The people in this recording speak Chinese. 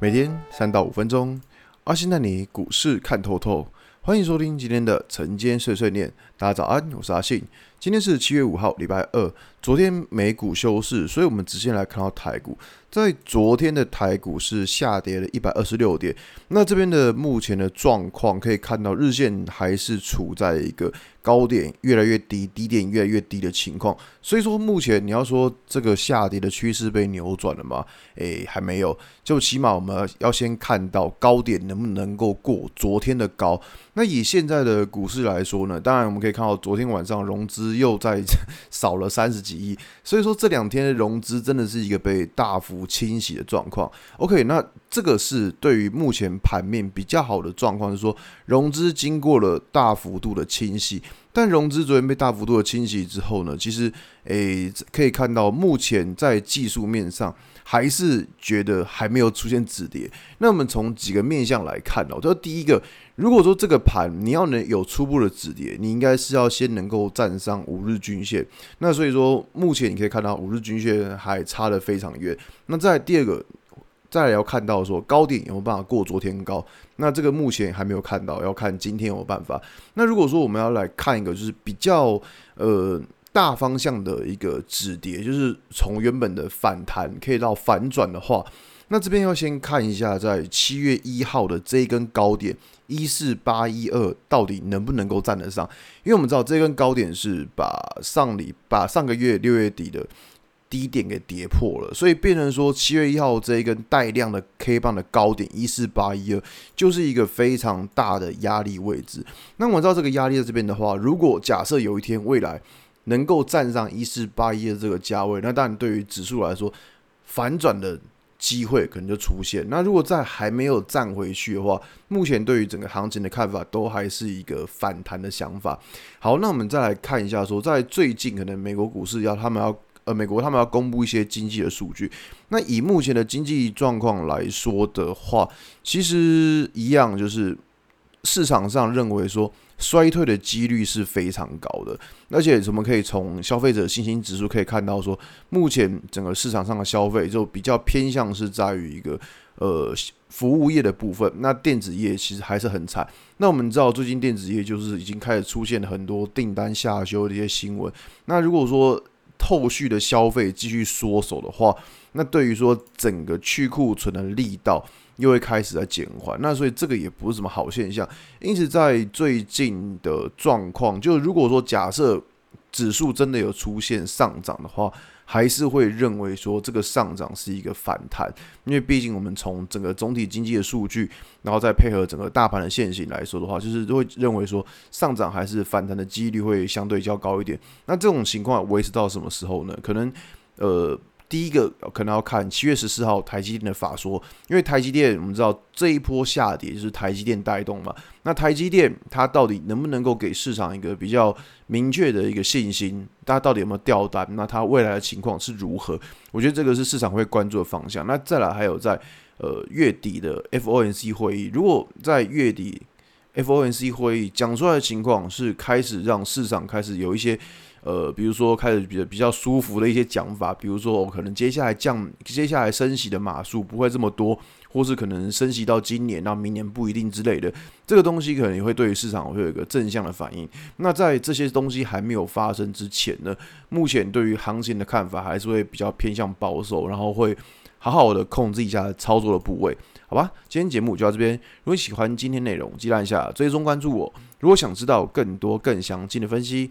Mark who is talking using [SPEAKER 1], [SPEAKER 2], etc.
[SPEAKER 1] 每天三到五分钟，阿信带你股市看透透。欢迎收听今天的晨间碎碎念。大家早安，我是阿信。今天是七月五号，礼拜二。昨天美股休市，所以我们直接来看到台股。在昨天的台股是下跌了一百二十六点。那这边的目前的状况可以看到，日线还是处在一个高点越来越低，低点越来越低的情况。所以说，目前你要说这个下跌的趋势被扭转了吗？诶，还没有。就起码我们要先看到高点能不能够过昨天的高。那以现在的股市来说呢，当然我们可以可以看到昨天晚上融资又在 少了三十几亿，所以说这两天的融资真的是一个被大幅清洗的状况。OK，那这个是对于目前盘面比较好的状况，是说融资经过了大幅度的清洗。但融资昨天被大幅度的清洗之后呢，其实诶可以看到，目前在技术面上还是觉得还没有出现止跌。那我们从几个面向来看哦，就第一个，如果说这个盘你要能有初步的止跌，你应该是要先能够站上五日均线。那所以说，目前你可以看到五日均线还差得非常远。那在第二个。再来要看到说高点有没有办法过昨天高，那这个目前还没有看到，要看今天有没有办法。那如果说我们要来看一个就是比较呃大方向的一个止跌，就是从原本的反弹可以到反转的话，那这边要先看一下在七月一号的这一根高点一四八一二到底能不能够站得上，因为我们知道这根高点是把上礼把上个月六月底的。低点给跌破了，所以变成说七月一号这一根带量的 K 棒的高点一四八一二，就是一个非常大的压力位置。那我知道这个压力在这边的话，如果假设有一天未来能够站上一四八一二这个价位，那当然对于指数来说，反转的机会可能就出现。那如果在还没有站回去的话，目前对于整个行情的看法都还是一个反弹的想法。好，那我们再来看一下说，在最近可能美国股市要他们要。呃，美国他们要公布一些经济的数据。那以目前的经济状况来说的话，其实一样，就是市场上认为说衰退的几率是非常高的。而且，我们可以从消费者信心指数可以看到，说目前整个市场上的消费就比较偏向是在于一个呃服务业的部分。那电子业其实还是很惨。那我们知道，最近电子业就是已经开始出现很多订单下修的一些新闻。那如果说后续的消费继续缩手的话，那对于说整个去库存的力道又会开始在减缓，那所以这个也不是什么好现象。因此，在最近的状况，就如果说假设指数真的有出现上涨的话。还是会认为说这个上涨是一个反弹，因为毕竟我们从整个总体经济的数据，然后再配合整个大盘的线型来说的话，就是会认为说上涨还是反弹的几率会相对较高一点。那这种情况维持到什么时候呢？可能呃。第一个可能要看七月十四号台积电的法说，因为台积电我们知道这一波下跌就是台积电带动嘛。那台积电它到底能不能够给市场一个比较明确的一个信心？大家到底有没有掉单？那它未来的情况是如何？我觉得这个是市场会关注的方向。那再来还有在呃月底的 FOMC 会议，如果在月底 FOMC 会议讲出来的情况是开始让市场开始有一些。呃，比如说开始比较比较舒服的一些讲法，比如说我可能接下来降，接下来升息的码数不会这么多，或是可能升息到今年，到明年不一定之类的，这个东西可能也会对于市场会有一个正向的反应。那在这些东西还没有发生之前呢，目前对于行情的看法还是会比较偏向保守，然后会好好的控制一下操作的部位，好吧？今天节目就到这边，如果喜欢今天内容，记得按下追踪关注我。如果想知道更多更详尽的分析，